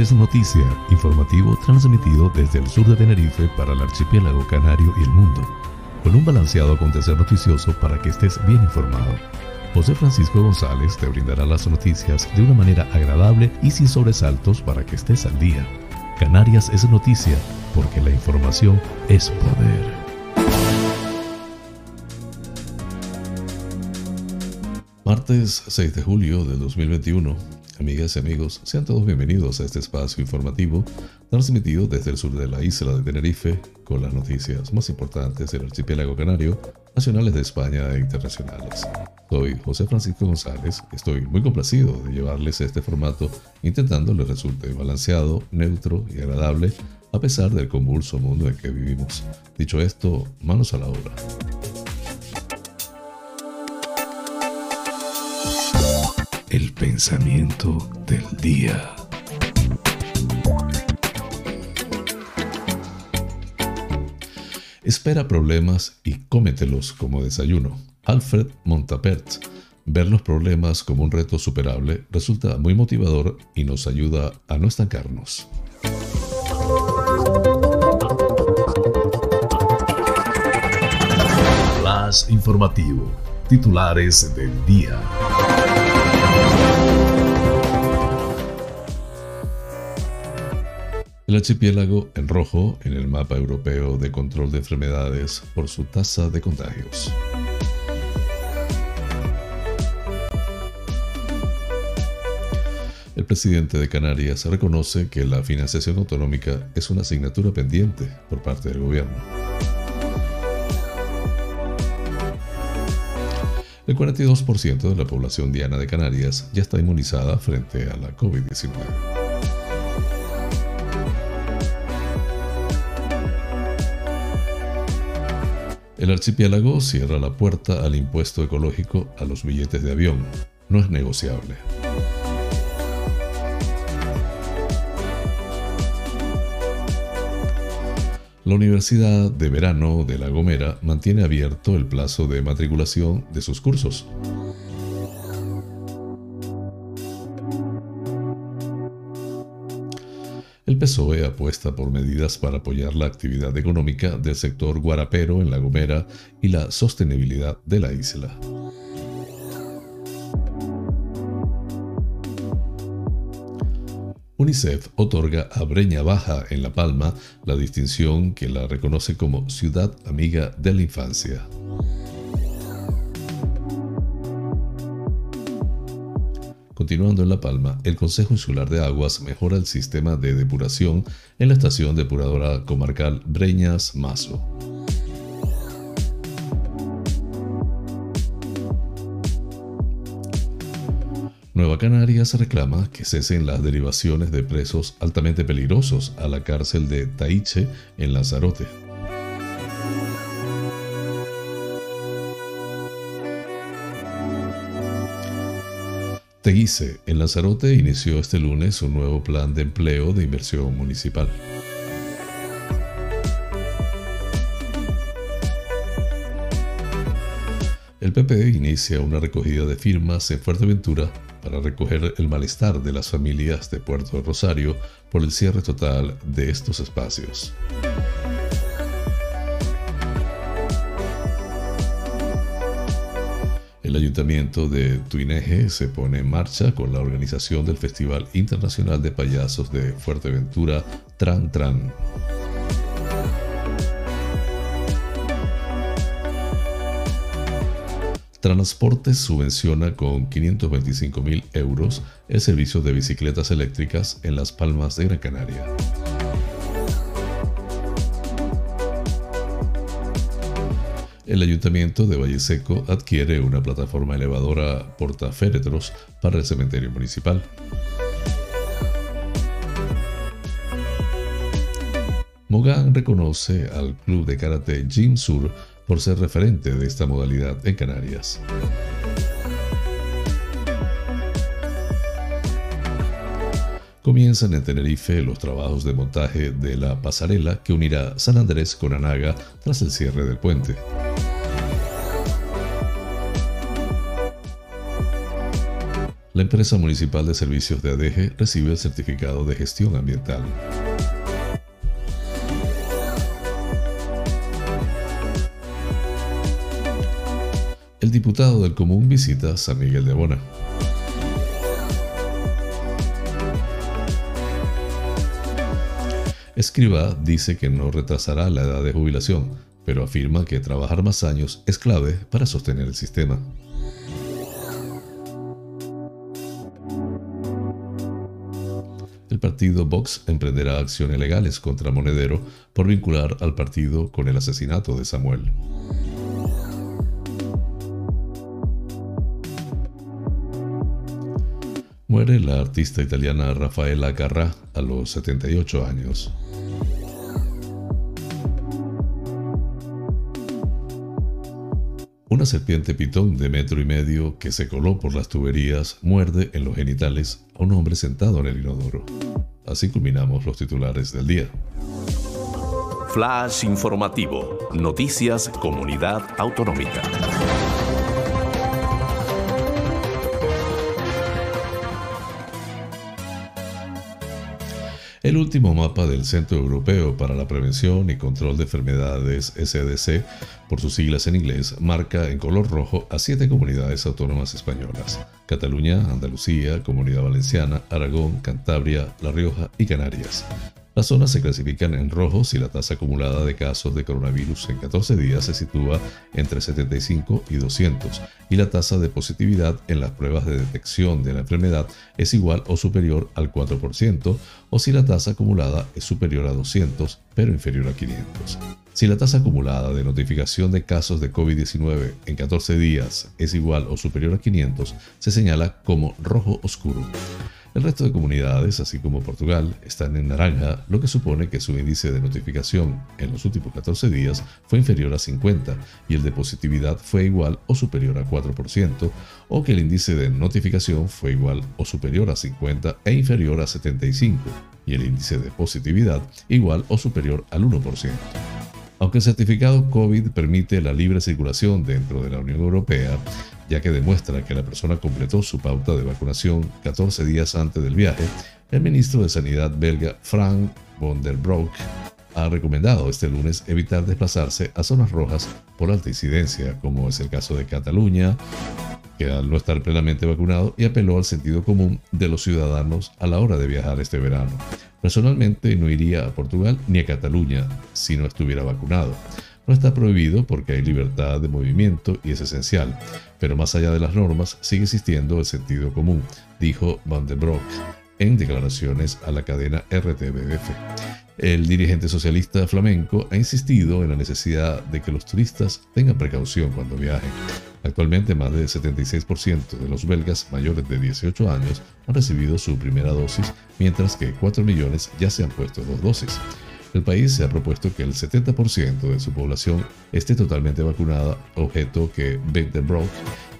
es Noticia, informativo transmitido desde el sur de Tenerife para el archipiélago canario y el mundo, con un balanceado acontecer noticioso para que estés bien informado. José Francisco González te brindará las noticias de una manera agradable y sin sobresaltos para que estés al día. Canarias es noticia porque la información es poder. Martes 6 de julio de 2021. Amigas y amigos, sean todos bienvenidos a este espacio informativo transmitido desde el sur de la isla de Tenerife con las noticias más importantes del archipiélago canario, nacionales de España e internacionales. Soy José Francisco González, estoy muy complacido de llevarles este formato intentando les resulte balanceado, neutro y agradable a pesar del convulso mundo en que vivimos. Dicho esto, manos a la obra. El pensamiento del día. Espera problemas y cómetelos como desayuno. Alfred Montapert. Ver los problemas como un reto superable resulta muy motivador y nos ayuda a no estancarnos. Flash informativo. Titulares del día. El archipiélago en rojo en el mapa europeo de control de enfermedades por su tasa de contagios. El presidente de Canarias reconoce que la financiación autonómica es una asignatura pendiente por parte del gobierno. El 42% de la población diana de Canarias ya está inmunizada frente a la COVID-19. El archipiélago cierra la puerta al impuesto ecológico a los billetes de avión. No es negociable. La Universidad de Verano de La Gomera mantiene abierto el plazo de matriculación de sus cursos. El PSOE apuesta por medidas para apoyar la actividad económica del sector guarapero en La Gomera y la sostenibilidad de la isla. UNICEF otorga a Breña Baja en La Palma la distinción que la reconoce como Ciudad Amiga de la Infancia. Continuando en La Palma, el Consejo Insular de Aguas mejora el sistema de depuración en la estación depuradora comarcal Breñas Mazo. Nueva Canarias reclama que cesen las derivaciones de presos altamente peligrosos a la cárcel de Taiche en Lanzarote. Teguise, en Lanzarote, inició este lunes un nuevo plan de empleo de inversión municipal. El PP inicia una recogida de firmas en Fuerteventura para recoger el malestar de las familias de Puerto Rosario por el cierre total de estos espacios. El ayuntamiento de Tuineje se pone en marcha con la organización del Festival Internacional de Payasos de Fuerteventura Tran Tran. Transportes subvenciona con 525 mil euros el servicio de bicicletas eléctricas en Las Palmas de Gran Canaria. El Ayuntamiento de Valle Seco adquiere una plataforma elevadora portaféretros para el cementerio municipal. Mogán reconoce al club de karate Jim Sur por ser referente de esta modalidad en Canarias. Comienzan en Tenerife los trabajos de montaje de la pasarela que unirá San Andrés con Anaga tras el cierre del puente. La empresa municipal de servicios de ADG recibe el certificado de gestión ambiental. El diputado del Común visita San Miguel de Bona. Escriba dice que no retrasará la edad de jubilación, pero afirma que trabajar más años es clave para sostener el sistema. El partido Vox emprenderá acciones legales contra Monedero por vincular al partido con el asesinato de Samuel. Muere la artista italiana Rafaela Carrà a los 78 años. Una serpiente pitón de metro y medio que se coló por las tuberías muerde en los genitales a un hombre sentado en el inodoro. Así culminamos los titulares del día. Flash informativo. Noticias Comunidad Autonómica. El último mapa del Centro Europeo para la Prevención y Control de Enfermedades SDC, por sus siglas en inglés, marca en color rojo a siete comunidades autónomas españolas. Cataluña, Andalucía, Comunidad Valenciana, Aragón, Cantabria, La Rioja y Canarias. Las zonas se clasifican en rojo si la tasa acumulada de casos de coronavirus en 14 días se sitúa entre 75 y 200 y la tasa de positividad en las pruebas de detección de la enfermedad es igual o superior al 4% o si la tasa acumulada es superior a 200 pero inferior a 500. Si la tasa acumulada de notificación de casos de COVID-19 en 14 días es igual o superior a 500, se señala como rojo oscuro. El resto de comunidades, así como Portugal, están en naranja, lo que supone que su índice de notificación en los últimos 14 días fue inferior a 50 y el de positividad fue igual o superior a 4%, o que el índice de notificación fue igual o superior a 50 e inferior a 75, y el índice de positividad igual o superior al 1%. Aunque el certificado COVID permite la libre circulación dentro de la Unión Europea, ya que demuestra que la persona completó su pauta de vacunación 14 días antes del viaje, el ministro de Sanidad belga Frank von der Broek ha recomendado este lunes evitar desplazarse a zonas rojas por alta incidencia, como es el caso de Cataluña, que al no estar plenamente vacunado y apeló al sentido común de los ciudadanos a la hora de viajar este verano. Personalmente no iría a Portugal ni a Cataluña si no estuviera vacunado. No está prohibido porque hay libertad de movimiento y es esencial, pero más allá de las normas sigue existiendo el sentido común, dijo Van den Broek en declaraciones a la cadena RTBF. El dirigente socialista flamenco ha insistido en la necesidad de que los turistas tengan precaución cuando viajen. Actualmente más del 76% de los belgas mayores de 18 años han recibido su primera dosis, mientras que 4 millones ya se han puesto dos dosis. El país se ha propuesto que el 70% de su población esté totalmente vacunada, objeto que Brock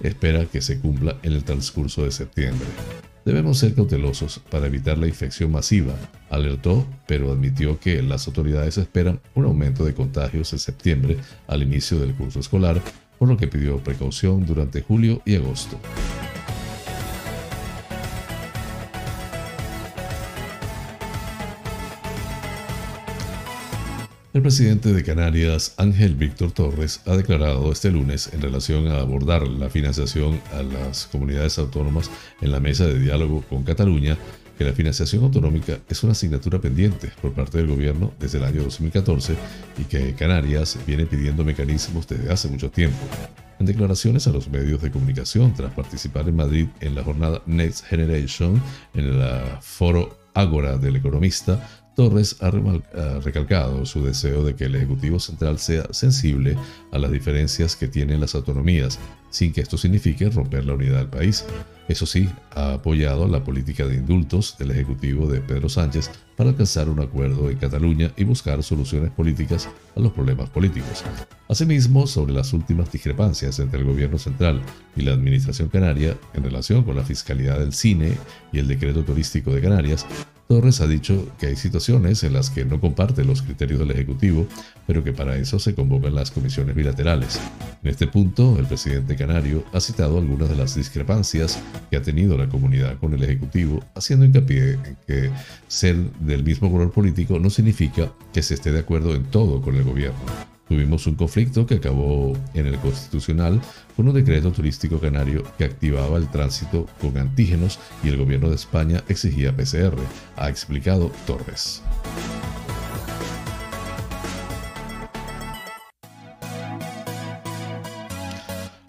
espera que se cumpla en el transcurso de septiembre. Debemos ser cautelosos para evitar la infección masiva, alertó, pero admitió que las autoridades esperan un aumento de contagios en septiembre al inicio del curso escolar, por lo que pidió precaución durante julio y agosto. El presidente de Canarias, Ángel Víctor Torres, ha declarado este lunes en relación a abordar la financiación a las comunidades autónomas en la mesa de diálogo con Cataluña que la financiación autonómica es una asignatura pendiente por parte del gobierno desde el año 2014 y que Canarias viene pidiendo mecanismos desde hace mucho tiempo. En declaraciones a los medios de comunicación tras participar en Madrid en la jornada Next Generation en el foro Ágora del Economista, Torres ha recalcado su deseo de que el Ejecutivo Central sea sensible a las diferencias que tienen las autonomías, sin que esto signifique romper la unidad del país. Eso sí, ha apoyado la política de indultos del Ejecutivo de Pedro Sánchez para alcanzar un acuerdo en Cataluña y buscar soluciones políticas a los problemas políticos. Asimismo, sobre las últimas discrepancias entre el gobierno central y la administración canaria en relación con la fiscalidad del cine y el decreto turístico de Canarias, Torres ha dicho que hay situaciones en las que no comparte los criterios del Ejecutivo, pero que para eso se convocan las comisiones bilaterales. En este punto, el presidente canario ha citado algunas de las discrepancias que ha tenido la comunidad con el Ejecutivo, haciendo hincapié en que ser del mismo color político no significa que se esté de acuerdo en todo con el gobierno. Tuvimos un conflicto que acabó en el Constitucional con un decreto turístico canario que activaba el tránsito con antígenos y el gobierno de España exigía PCR, ha explicado Torres.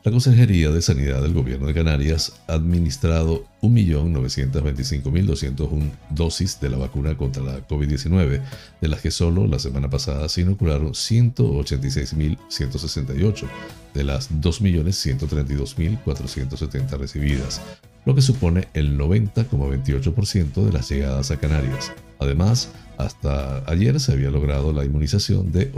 La Consejería de Sanidad del Gobierno de Canarias ha administrado 1.925.201 dosis de la vacuna contra la COVID-19, de las que solo la semana pasada se inocularon 186.168 de las 2.132.470 recibidas, lo que supone el 90,28% de las llegadas a Canarias. Además, hasta ayer se había logrado la inmunización de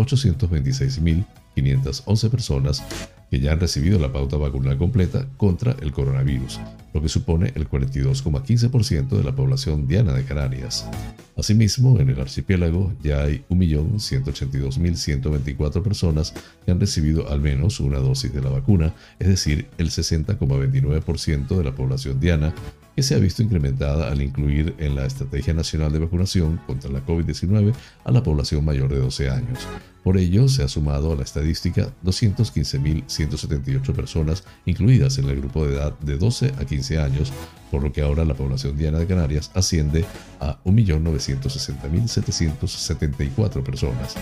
826.511 personas que ya han recibido la pauta vacunal completa contra el coronavirus, lo que supone el 42,15% de la población diana de Canarias. Asimismo, en el archipiélago ya hay 1.182.124 personas que han recibido al menos una dosis de la vacuna, es decir, el 60,29% de la población diana que se ha visto incrementada al incluir en la Estrategia Nacional de Vacunación contra la COVID-19 a la población mayor de 12 años. Por ello, se ha sumado a la estadística 215.178 personas incluidas en el grupo de edad de 12 a 15 años, por lo que ahora la población diana de Canarias asciende a 1.960.774 personas.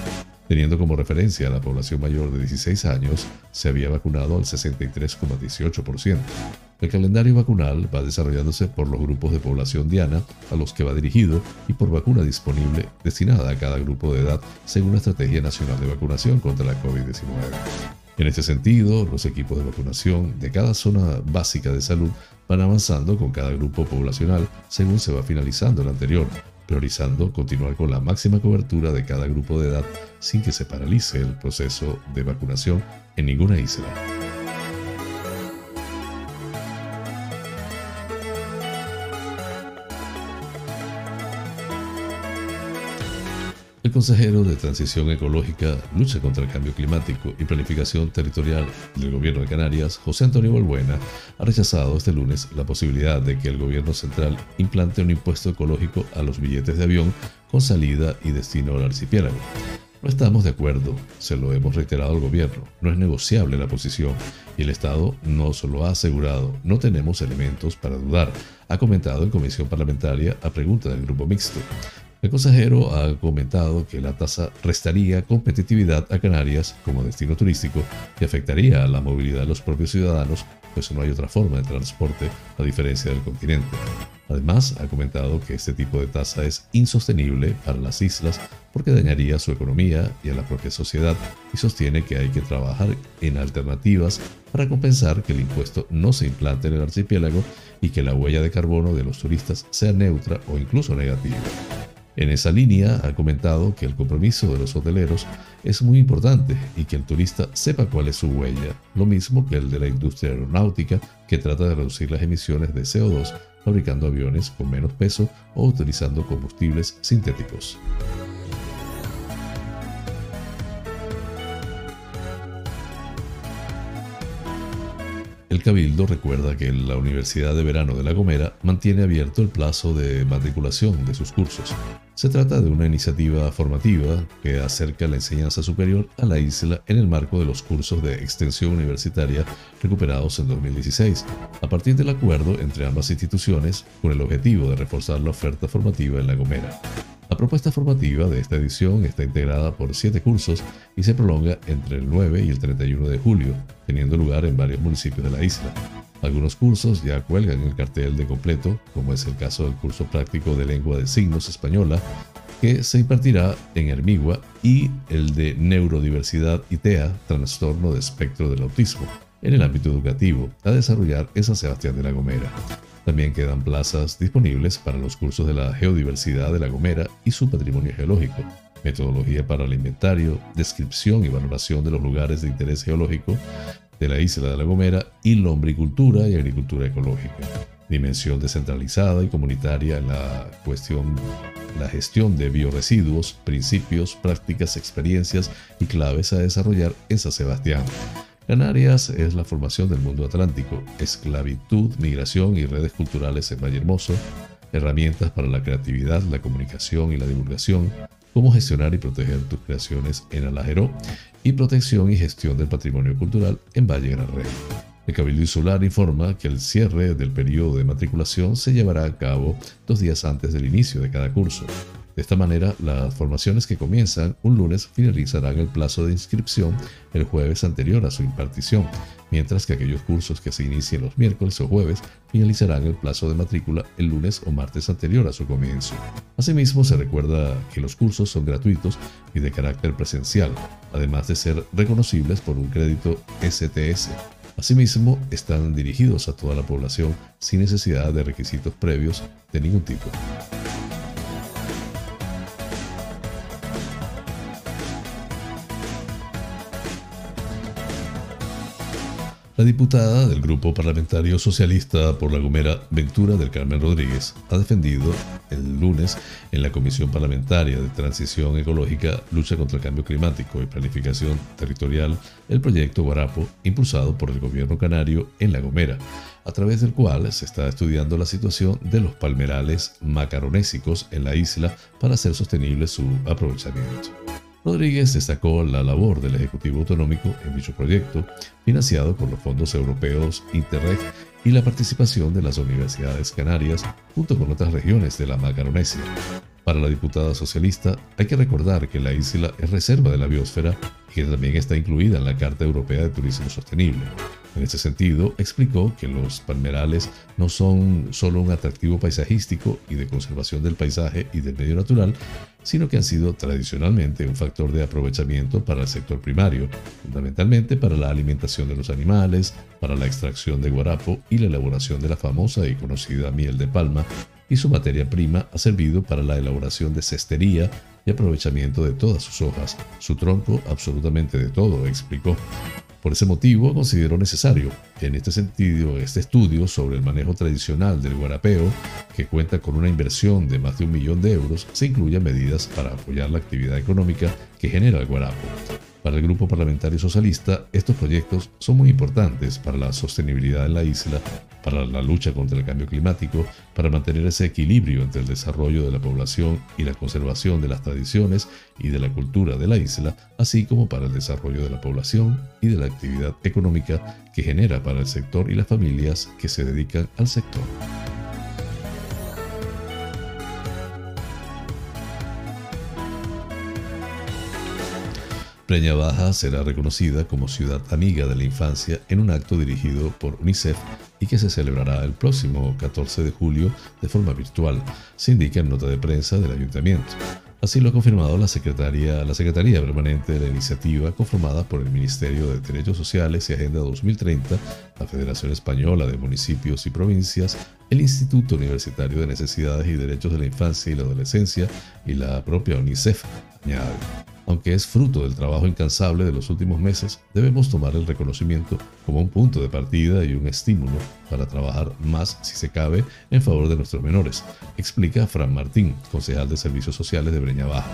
Teniendo como referencia a la población mayor de 16 años, se había vacunado al 63,18%. El calendario vacunal va desarrollándose por los grupos de población diana a los que va dirigido y por vacuna disponible destinada a cada grupo de edad según la Estrategia Nacional de Vacunación contra la COVID-19. En este sentido, los equipos de vacunación de cada zona básica de salud van avanzando con cada grupo poblacional según se va finalizando el anterior, priorizando continuar con la máxima cobertura de cada grupo de edad sin que se paralice el proceso de vacunación en ninguna isla. El consejero de Transición Ecológica, Lucha contra el Cambio Climático y Planificación Territorial del Gobierno de Canarias, José Antonio Balbuena, ha rechazado este lunes la posibilidad de que el Gobierno central implante un impuesto ecológico a los billetes de avión con salida y destino al archipiélago. No estamos de acuerdo, se lo hemos reiterado al gobierno, no es negociable la posición y el Estado no lo ha asegurado, no tenemos elementos para dudar, ha comentado en comisión parlamentaria a pregunta del grupo mixto. El consejero ha comentado que la tasa restaría competitividad a Canarias como destino turístico y afectaría a la movilidad de los propios ciudadanos, pues no hay otra forma de transporte a diferencia del continente. Además, ha comentado que este tipo de tasa es insostenible para las islas porque dañaría su economía y a la propia sociedad y sostiene que hay que trabajar en alternativas para compensar que el impuesto no se implante en el archipiélago y que la huella de carbono de los turistas sea neutra o incluso negativa. En esa línea ha comentado que el compromiso de los hoteleros es muy importante y que el turista sepa cuál es su huella, lo mismo que el de la industria aeronáutica que trata de reducir las emisiones de CO2 fabricando aviones con menos peso o utilizando combustibles sintéticos. El Cabildo recuerda que la Universidad de Verano de La Gomera mantiene abierto el plazo de matriculación de sus cursos. Se trata de una iniciativa formativa que acerca la enseñanza superior a la isla en el marco de los cursos de extensión universitaria recuperados en 2016, a partir del acuerdo entre ambas instituciones con el objetivo de reforzar la oferta formativa en La Gomera. La propuesta formativa de esta edición está integrada por siete cursos y se prolonga entre el 9 y el 31 de julio, teniendo lugar en varios municipios de la isla. Algunos cursos ya cuelgan el cartel de completo, como es el caso del curso práctico de lengua de signos española, que se impartirá en Hermigua, y el de neurodiversidad y trastorno de espectro del autismo, en el ámbito educativo, a desarrollar en San Sebastián de la Gomera. También quedan plazas disponibles para los cursos de la geodiversidad de La Gomera y su patrimonio geológico, metodología para el inventario, descripción y valoración de los lugares de interés geológico de la isla de La Gomera y lombricultura y agricultura ecológica. dimensión descentralizada y comunitaria en la gestión de bioresiduos, principios, prácticas, experiencias y claves a desarrollar en San Sebastián. Canarias es la formación del mundo atlántico, esclavitud, migración y redes culturales en Valle Hermoso, herramientas para la creatividad, la comunicación y la divulgación, cómo gestionar y proteger tus creaciones en Alajeró y protección y gestión del patrimonio cultural en Valle Gran Rey. El Cabildo Insular informa que el cierre del periodo de matriculación se llevará a cabo dos días antes del inicio de cada curso. De esta manera, las formaciones que comienzan un lunes finalizarán el plazo de inscripción el jueves anterior a su impartición, mientras que aquellos cursos que se inicien los miércoles o jueves finalizarán el plazo de matrícula el lunes o martes anterior a su comienzo. Asimismo, se recuerda que los cursos son gratuitos y de carácter presencial, además de ser reconocibles por un crédito STS. Asimismo, están dirigidos a toda la población sin necesidad de requisitos previos de ningún tipo. La diputada del Grupo Parlamentario Socialista por La Gomera, Ventura del Carmen Rodríguez, ha defendido el lunes en la Comisión Parlamentaria de Transición Ecológica, Lucha contra el Cambio Climático y Planificación Territorial el proyecto Guarapo impulsado por el gobierno canario en La Gomera, a través del cual se está estudiando la situación de los palmerales macaronésicos en la isla para hacer sostenible su aprovechamiento. Rodríguez destacó la labor del Ejecutivo Autonómico en dicho proyecto, financiado por los fondos europeos Interreg y la participación de las universidades canarias junto con otras regiones de la Macaronesia. Para la diputada socialista, hay que recordar que la isla es reserva de la biosfera y que también está incluida en la Carta Europea de Turismo Sostenible. En este sentido, explicó que los palmerales no son solo un atractivo paisajístico y de conservación del paisaje y del medio natural, sino que han sido tradicionalmente un factor de aprovechamiento para el sector primario, fundamentalmente para la alimentación de los animales, para la extracción de guarapo y la elaboración de la famosa y conocida miel de palma, y su materia prima ha servido para la elaboración de cestería y aprovechamiento de todas sus hojas, su tronco, absolutamente de todo, explicó. Por ese motivo, considero necesario, en este sentido, este estudio sobre el manejo tradicional del guarapeo, que cuenta con una inversión de más de un millón de euros, se incluyan medidas para apoyar la actividad económica que genera el guarapo. Para el Grupo Parlamentario Socialista, estos proyectos son muy importantes para la sostenibilidad en la isla, para la lucha contra el cambio climático, para mantener ese equilibrio entre el desarrollo de la población y la conservación de las tradiciones y de la cultura de la isla, así como para el desarrollo de la población y de la actividad económica que genera para el sector y las familias que se dedican al sector. Breña Baja será reconocida como ciudad amiga de la infancia en un acto dirigido por UNICEF y que se celebrará el próximo 14 de julio de forma virtual, se indica en nota de prensa del ayuntamiento. Así lo ha confirmado la Secretaría, la Secretaría Permanente de la Iniciativa, conformada por el Ministerio de Derechos Sociales y Agenda 2030, la Federación Española de Municipios y Provincias, el Instituto Universitario de Necesidades y Derechos de la Infancia y la Adolescencia y la propia UNICEF, añade. Aunque es fruto del trabajo incansable de los últimos meses, debemos tomar el reconocimiento como un punto de partida y un estímulo para trabajar más, si se cabe, en favor de nuestros menores, explica Fran Martín, concejal de Servicios Sociales de Breña Baja.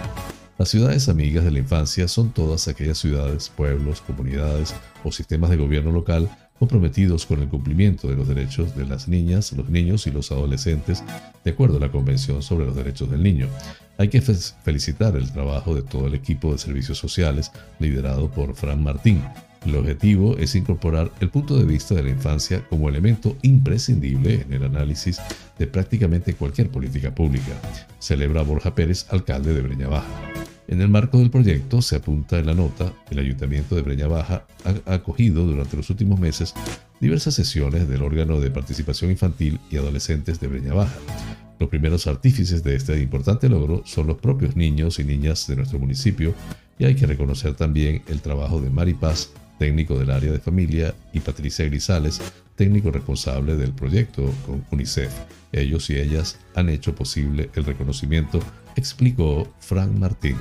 Las ciudades amigas de la infancia son todas aquellas ciudades, pueblos, comunidades o sistemas de gobierno local comprometidos con el cumplimiento de los derechos de las niñas, los niños y los adolescentes, de acuerdo a la Convención sobre los Derechos del Niño, hay que felicitar el trabajo de todo el equipo de servicios sociales liderado por Fran Martín. El objetivo es incorporar el punto de vista de la infancia como elemento imprescindible en el análisis de prácticamente cualquier política pública, celebra Borja Pérez, alcalde de Breña Baja. En el marco del proyecto, se apunta en la nota, el Ayuntamiento de Breña Baja ha acogido durante los últimos meses diversas sesiones del órgano de participación infantil y adolescentes de Breña Baja, los primeros artífices de este importante logro son los propios niños y niñas de nuestro municipio y hay que reconocer también el trabajo de Mari Paz, técnico del área de familia, y Patricia Grisales, técnico responsable del proyecto con UNICEF. Ellos y ellas han hecho posible el reconocimiento, explicó Frank Martín.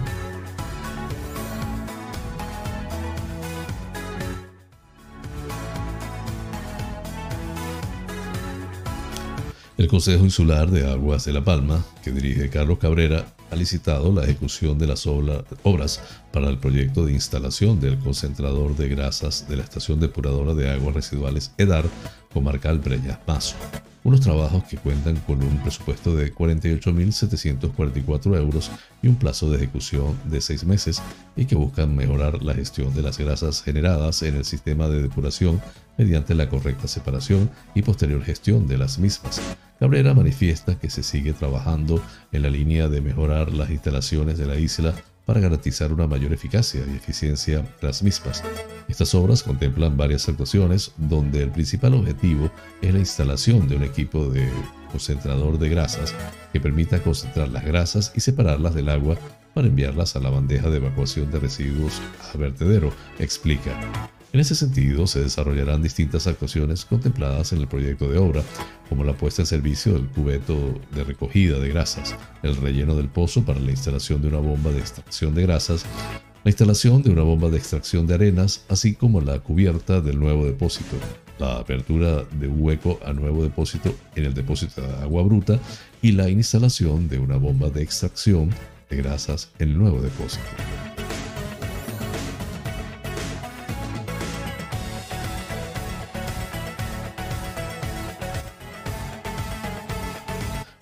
El Consejo Insular de Aguas de La Palma, que dirige Carlos Cabrera, ha licitado la ejecución de las obras para el proyecto de instalación del concentrador de grasas de la estación depuradora de aguas residuales EDAR, comarcal Breñas Mazo. Unos trabajos que cuentan con un presupuesto de 48.744 euros y un plazo de ejecución de seis meses y que buscan mejorar la gestión de las grasas generadas en el sistema de depuración mediante la correcta separación y posterior gestión de las mismas. Cabrera manifiesta que se sigue trabajando en la línea de mejorar las instalaciones de la isla para garantizar una mayor eficacia y eficiencia las mismas. Estas obras contemplan varias actuaciones donde el principal objetivo es la instalación de un equipo de concentrador de grasas que permita concentrar las grasas y separarlas del agua para enviarlas a la bandeja de evacuación de residuos a vertedero, explica. En ese sentido, se desarrollarán distintas actuaciones contempladas en el proyecto de obra, como la puesta en servicio del cubeto de recogida de grasas, el relleno del pozo para la instalación de una bomba de extracción de grasas, la instalación de una bomba de extracción de arenas, así como la cubierta del nuevo depósito, la apertura de hueco a nuevo depósito en el depósito de agua bruta y la instalación de una bomba de extracción de grasas en el nuevo depósito.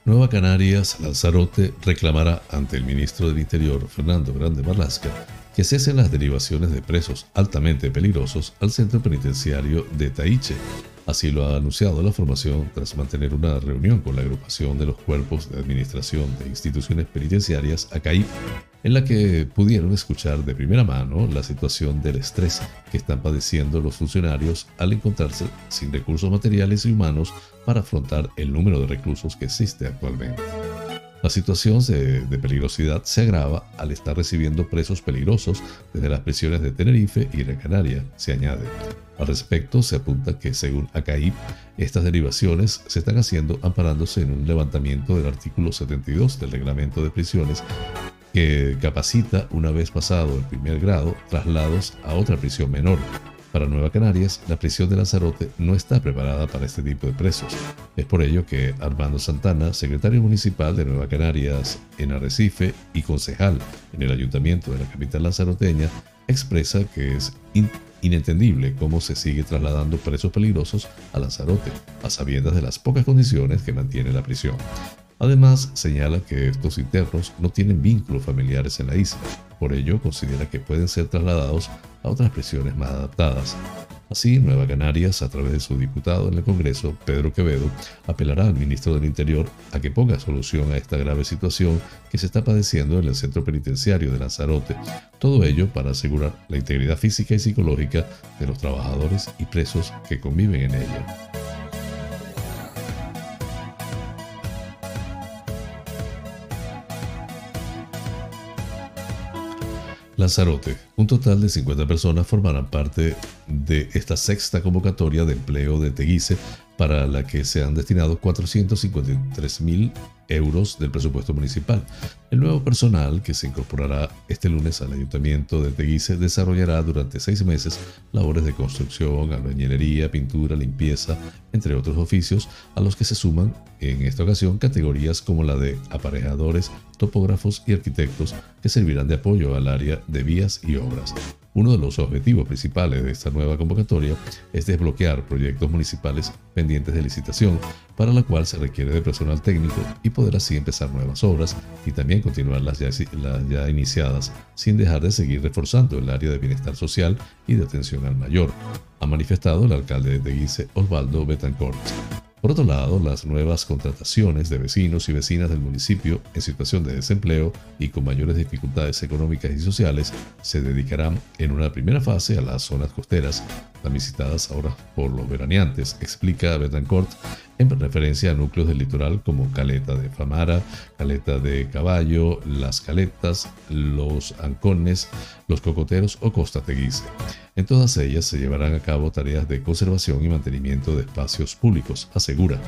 Nueva Canarias, Lanzarote reclamará ante el ministro del Interior, Fernando Grande Marlasca, que cesen las derivaciones de presos altamente peligrosos al centro penitenciario de Taiche. Así lo ha anunciado la formación tras mantener una reunión con la agrupación de los cuerpos de administración de instituciones penitenciarias, ACAI, en la que pudieron escuchar de primera mano la situación del estrés que están padeciendo los funcionarios al encontrarse sin recursos materiales y humanos para afrontar el número de reclusos que existe actualmente. La situación de, peligrosidad se agrava al estar recibiendo presos peligrosos desde las prisiones de Tenerife y de Canaria, se añade. Al respecto, se apunta que, según ACAIP, estas derivaciones se están haciendo amparándose en un levantamiento del artículo 72 del reglamento de prisiones que capacita, una vez pasado el primer grado, traslados a otra prisión menor, para Nueva Canarias, la prisión de Lanzarote no está preparada para este tipo de presos. Es por ello que Armando Santana, secretario municipal de Nueva Canarias en Arrecife y concejal en el ayuntamiento de la capital lanzaroteña, expresa que es inentendible cómo se sigue trasladando presos peligrosos a Lanzarote, a sabiendas de las pocas condiciones que mantiene la prisión. Además, señala que estos internos no tienen vínculos familiares en la isla, por ello considera que pueden ser trasladados a otras prisiones más adaptadas. Así, Nueva Canarias, a través de su diputado en el Congreso, Pedro Quevedo, apelará al ministro del Interior a que ponga solución a esta grave situación que se está padeciendo en el centro penitenciario de Lanzarote, todo ello para asegurar la integridad física y psicológica de los trabajadores y presos que conviven en ella. Lanzarote. Un total de 50 personas formarán parte de esta sexta convocatoria de empleo de Teguise para la que se han destinado 453 mil euros del presupuesto municipal. El nuevo personal que se incorporará este lunes al Ayuntamiento de Teguise desarrollará durante seis meses labores de construcción, albañilería, pintura, limpieza, entre otros oficios, a los que se suman en esta ocasión categorías como la de aparejadores, topógrafos y arquitectos que servirán de apoyo al área de vías y obras. Uno de los objetivos principales de esta nueva convocatoria es desbloquear proyectos municipales pendientes de licitación, para la cual se requiere de personal técnico y poder así empezar nuevas obras y también continuar las ya, iniciadas, sin dejar de seguir reforzando el área de bienestar social y de atención al mayor, ha manifestado el alcalde de Guise, Osvaldo Betancourt. Por otro lado, las nuevas contrataciones de vecinos y vecinas del municipio en situación de desempleo y con mayores dificultades económicas y sociales se dedicarán en una primera fase a las zonas costeras, tan visitadas ahora por los veraneantes, explica Betancourt en referencia a núcleos del litoral como Caleta de Famara, Caleta de Caballo, Las Caletas, Los Ancones, Los Cocoteros o Costa Teguise. En todas ellas se llevarán a cabo tareas de conservación y mantenimiento de espacios públicos, asegura.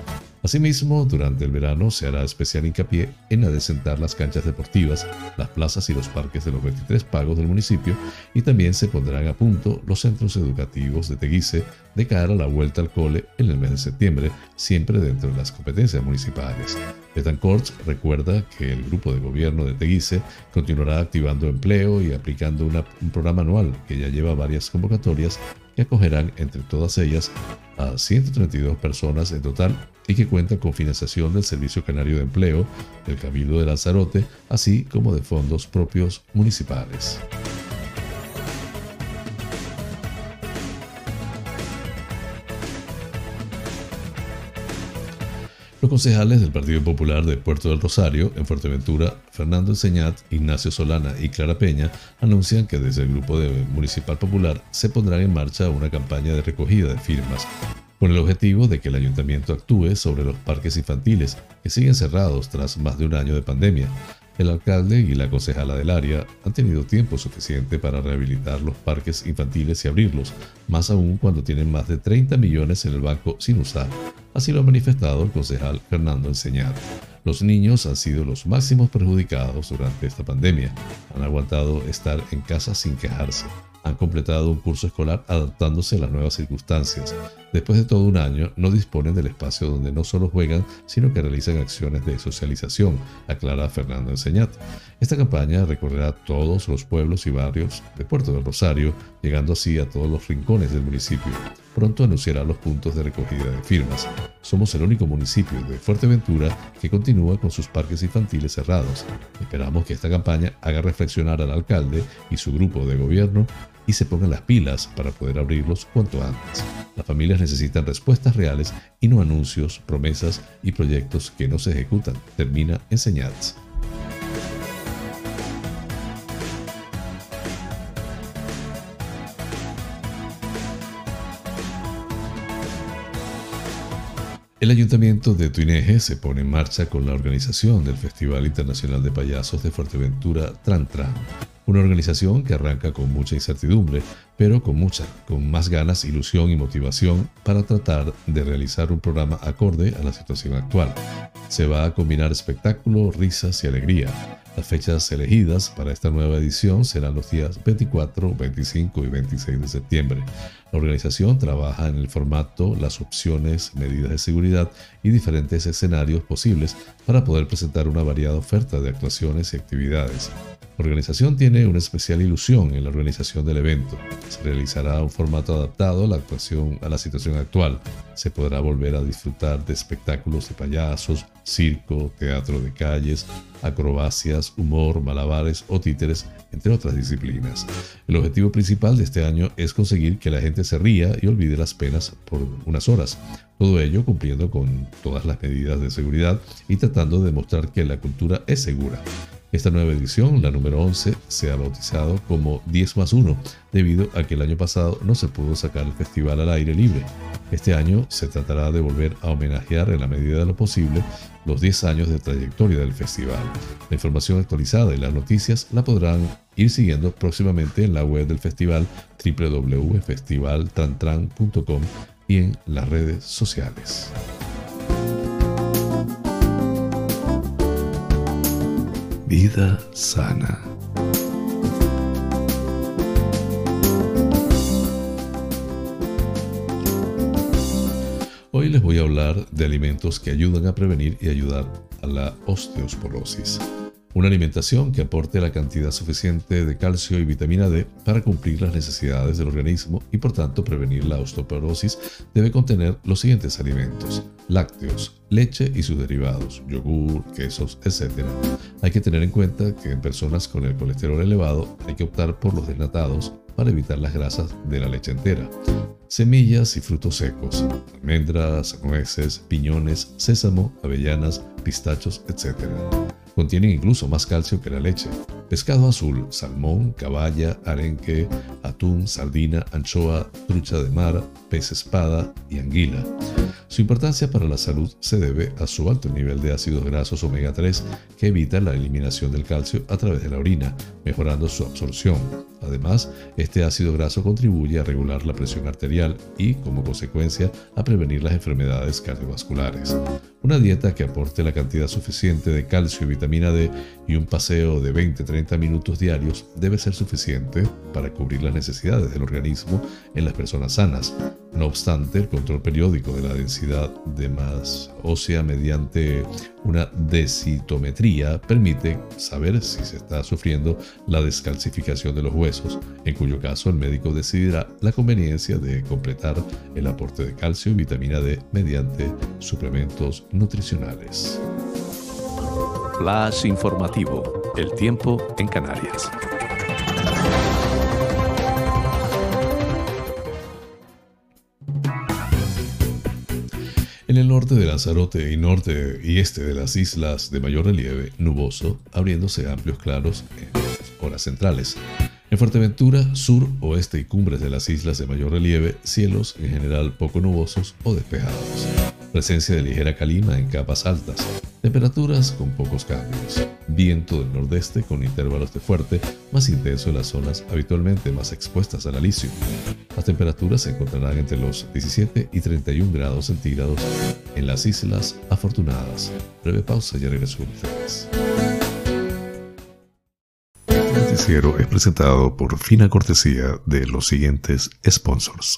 Asimismo, durante el verano se hará especial hincapié en adecentar las canchas deportivas, las plazas y los parques de los 23 pagos del municipio y también se pondrán a punto los centros educativos de Teguise de cara a la vuelta al cole en el mes de septiembre, siempre dentro de las competencias municipales. Betancourt recuerda que el grupo de gobierno de Teguise continuará activando empleo y aplicando un programa anual que ya lleva varias convocatorias que acogerán entre todas ellas a 132 personas en total y que cuenta con financiación del Servicio Canario de Empleo, del Cabildo de Lanzarote, así como de fondos propios municipales. Los concejales del Partido Popular de Puerto del Rosario, en Fuerteventura, Fernando Enseñat, Ignacio Solana y Clara Peña, anuncian que desde el Grupo de Municipal Popular se pondrá en marcha una campaña de recogida de firmas con el objetivo de que el ayuntamiento actúe sobre los parques infantiles que siguen cerrados tras más de un año de pandemia. El alcalde y la concejala del área han tenido tiempo suficiente para rehabilitar los parques infantiles y abrirlos, más aún cuando tienen más de 30 millones en el banco sin usar. Así lo ha manifestado el concejal Fernando Enseñado. Los niños han sido los máximos perjudicados durante esta pandemia. Han aguantado estar en casa sin quejarse han completado un curso escolar adaptándose a las nuevas circunstancias. Después de todo un año, no disponen del espacio donde no solo juegan, sino que realizan acciones de socialización, aclara Fernando Enseñat. Esta campaña recorrerá todos los pueblos y barrios de Puerto del Rosario, llegando así a todos los rincones del municipio. Pronto anunciará los puntos de recogida de firmas. Somos el único municipio de Fuerteventura que continúa con sus parques infantiles cerrados. Esperamos que esta campaña haga reflexionar al alcalde y su grupo de gobierno y se pongan las pilas para poder abrirlos cuanto antes. Las familias necesitan respuestas reales y no anuncios, promesas y proyectos que no se ejecutan. Termina enseñadas. El Ayuntamiento de Tuineje se pone en marcha con la organización del Festival Internacional de Payasos de Fuerteventura Tran Tran, una organización que arranca con mucha incertidumbre, pero con mucha, con más ganas, ilusión y motivación para tratar de realizar un programa acorde a la situación actual. Se va a combinar espectáculo, risas y alegría. Las fechas elegidas para esta nueva edición serán los días 24, 25 y 26 de septiembre. La organización trabaja en el formato, las opciones, medidas de seguridad y diferentes escenarios posibles para poder presentar una variada oferta de actuaciones y actividades. La organización tiene una especial ilusión en la organización del evento. Se realizará un formato adaptado a la actuación a la situación actual. Se podrá volver a disfrutar de espectáculos de payasos, circo, teatro de calles, acrobacias, humor, malabares o títeres, entre otras disciplinas. El objetivo principal de este año es conseguir que la gente se ría y olvide las penas por unas horas. Todo ello cumpliendo con todas las medidas de seguridad y tratando de demostrar que la cultura es segura. Esta nueva edición, la número 11, se ha bautizado como 10 más 1, debido a que el año pasado no se pudo sacar el festival al aire libre. Este año se tratará de volver a homenajear en la medida de lo posible los 10 años de trayectoria del festival. La información actualizada y las noticias la podrán ir siguiendo próximamente en la web del festival www.festivaltrantran.com y en las redes sociales. Vida sana. Hoy les voy a hablar de alimentos que ayudan a prevenir y ayudar a la osteosporosis. Una alimentación que aporte la cantidad suficiente de calcio y vitamina D para cumplir las necesidades del organismo y por tanto prevenir la osteoporosis debe contener los siguientes alimentos. Lácteos, leche y sus derivados, yogur, quesos, etc. Hay que tener en cuenta que en personas con el colesterol elevado hay que optar por los desnatados para evitar las grasas de la leche entera. Semillas y frutos secos, almendras, nueces, piñones, sésamo, avellanas, pistachos, etc. Contienen incluso más calcio que la leche. pescado azul, salmón, caballa, arenque, atún, sardina, anchoa, trucha de mar, pez espada y anguila. Su importancia para la salud se debe a su alto nivel de ácidos grasos omega 3 que evita la eliminación del calcio a través de la orina, mejorando su absorción. Además, este ácido graso contribuye a regular la presión arterial y, como consecuencia, a prevenir las enfermedades cardiovasculares. Una dieta que aporte la cantidad suficiente de calcio y vitamina D y un paseo de 20-30 minutos diarios debe ser suficiente para cubrir las necesidades del organismo en las personas sanas. No obstante, el control periódico de la densidad de masa ósea mediante una densitometría permite saber si se está sufriendo la descalcificación de los huesos, en cuyo caso el médico decidirá la conveniencia de completar el aporte de calcio y vitamina D mediante suplementos nutricionales. Flash informativo. El tiempo en Canarias. En el norte de Lanzarote y norte y este de las islas de mayor relieve, nuboso, abriéndose amplios claros en horas centrales. En Fuerteventura, sur, oeste y cumbres de las islas de mayor relieve, cielos en general poco nubosos o despejados. Presencia de ligera calima en capas altas. Temperaturas con pocos cambios. Viento del nordeste con intervalos de fuerte, más intenso en las zonas habitualmente más expuestas al alisio. Las temperaturas se encontrarán entre los 17 y 31 grados centígrados en las islas afortunadas. Breve pausa y regreso con ustedes. Este noticiero es presentado por fina cortesía de los siguientes sponsors.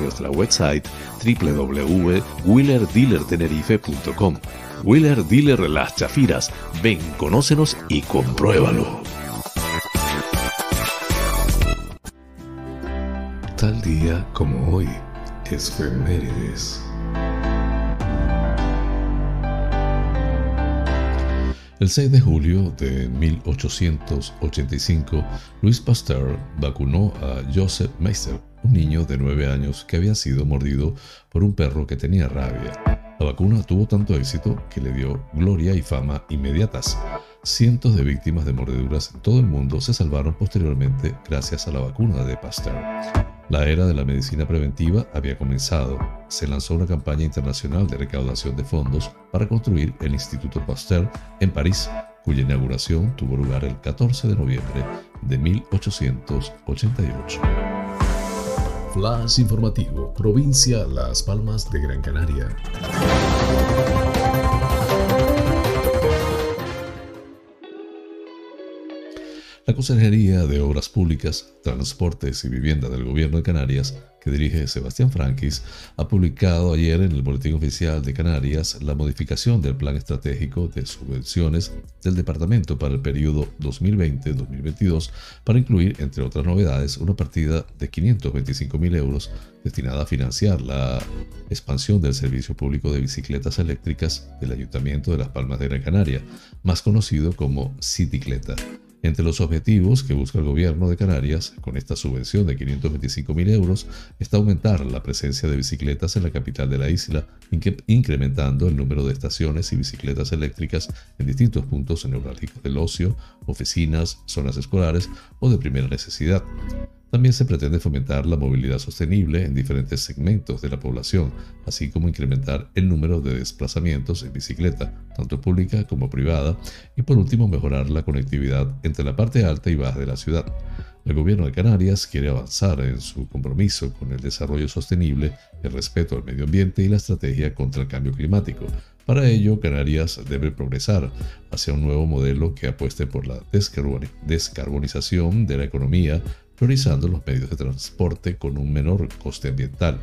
nuestra website www.wheelerdealertenerife.com. Wheeler Dealer Las Chafiras. Ven, conócenos y compruébalo. Tal día como hoy, efemérides. El 6 de julio de 1885, Louis Pasteur vacunó a Joseph Meister, un niño de 9 años que había sido mordido por un perro que tenía rabia. La vacuna tuvo tanto éxito que le dio gloria y fama inmediatas. Cientos de víctimas de mordeduras en todo el mundo se salvaron posteriormente gracias a la vacuna de Pasteur. La era de la medicina preventiva había comenzado. Se lanzó una campaña internacional de recaudación de fondos para construir el Instituto Pasteur en París, cuya inauguración tuvo lugar el 14 de noviembre de 1888. Flash informativo, provincia Las Palmas de Gran Canaria. La Consejería de Obras Públicas, Transportes y Vivienda del Gobierno de Canarias que dirige Sebastián Frankis, ha publicado ayer en el Boletín Oficial de Canarias la modificación del Plan Estratégico de Subvenciones del Departamento para el periodo 2020-2022 para incluir, entre otras novedades, una partida de 525.000 euros destinada a financiar la expansión del servicio público de bicicletas eléctricas del Ayuntamiento de Las Palmas de Gran Canaria, más conocido como Cicicleta. Entre los objetivos que busca el gobierno de Canarias con esta subvención de 525.000 euros está aumentar la presencia de bicicletas en la capital de la isla, incrementando el número de estaciones y bicicletas eléctricas en distintos puntos neurálgicos del ocio, oficinas, zonas escolares o de primera necesidad. También se pretende fomentar la movilidad sostenible en diferentes segmentos de la población, así como incrementar el número de desplazamientos en bicicleta, tanto pública como privada, y por último mejorar la conectividad entre la parte alta y baja de la ciudad. El gobierno de Canarias quiere avanzar en su compromiso con el desarrollo sostenible, el respeto al medio ambiente y la estrategia contra el cambio climático. Para ello, Canarias debe progresar hacia un nuevo modelo que apueste por la descarbonización de la economía, priorizando los medios de transporte con un menor coste ambiental.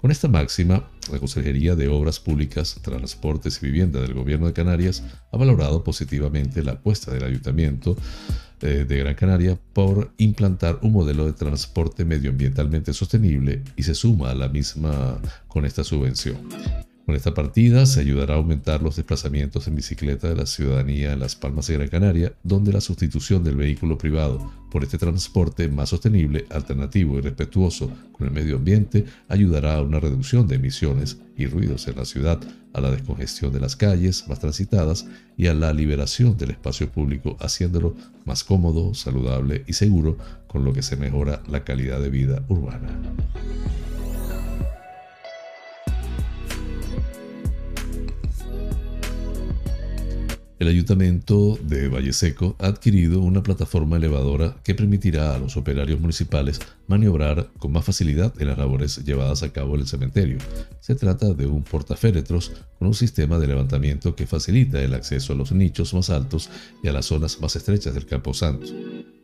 Con esta máxima, la Consejería de Obras Públicas, Transportes y Vivienda del Gobierno de Canarias ha valorado positivamente la apuesta del Ayuntamiento eh, de Gran Canaria por implantar un modelo de transporte medioambientalmente sostenible y se suma a la misma con esta subvención. Con esta partida se ayudará a aumentar los desplazamientos en bicicleta de la ciudadanía en Las Palmas de Gran Canaria, donde la sustitución del vehículo privado por este transporte más sostenible, alternativo y respetuoso con el medio ambiente ayudará a una reducción de emisiones y ruidos en la ciudad, a la descongestión de las calles más transitadas y a la liberación del espacio público, haciéndolo más cómodo, saludable y seguro, con lo que se mejora la calidad de vida urbana. El Ayuntamiento de Valle Seco ha adquirido una plataforma elevadora que permitirá a los operarios municipales maniobrar con más facilidad en las labores llevadas a cabo en el cementerio. Se trata de un portaféretros con un sistema de levantamiento que facilita el acceso a los nichos más altos y a las zonas más estrechas del Campo Santo.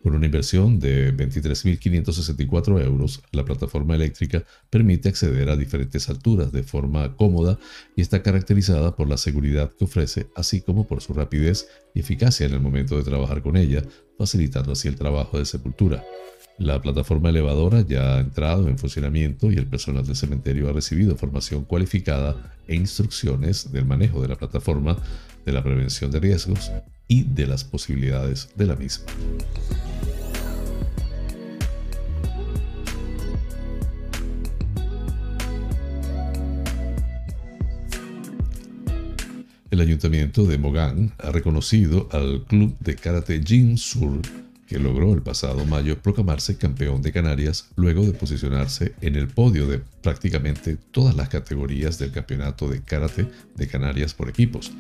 Con una inversión de 23.564 euros, la plataforma eléctrica permite acceder a diferentes alturas de forma cómoda y está caracterizada por la seguridad que ofrece, así como por su rapidez y eficacia en el momento de trabajar con ella, facilitando así el trabajo de sepultura. La plataforma elevadora ya ha entrado en funcionamiento y el personal del cementerio ha recibido formación cualificada e instrucciones del manejo de la plataforma, de la prevención de riesgos y de las posibilidades de la misma. El ayuntamiento de Mogán ha reconocido al club de karate Jin Sur que logró el pasado mayo proclamarse campeón de Canarias luego de posicionarse en el podio de prácticamente todas las categorías del campeonato de karate de Canarias por equipos.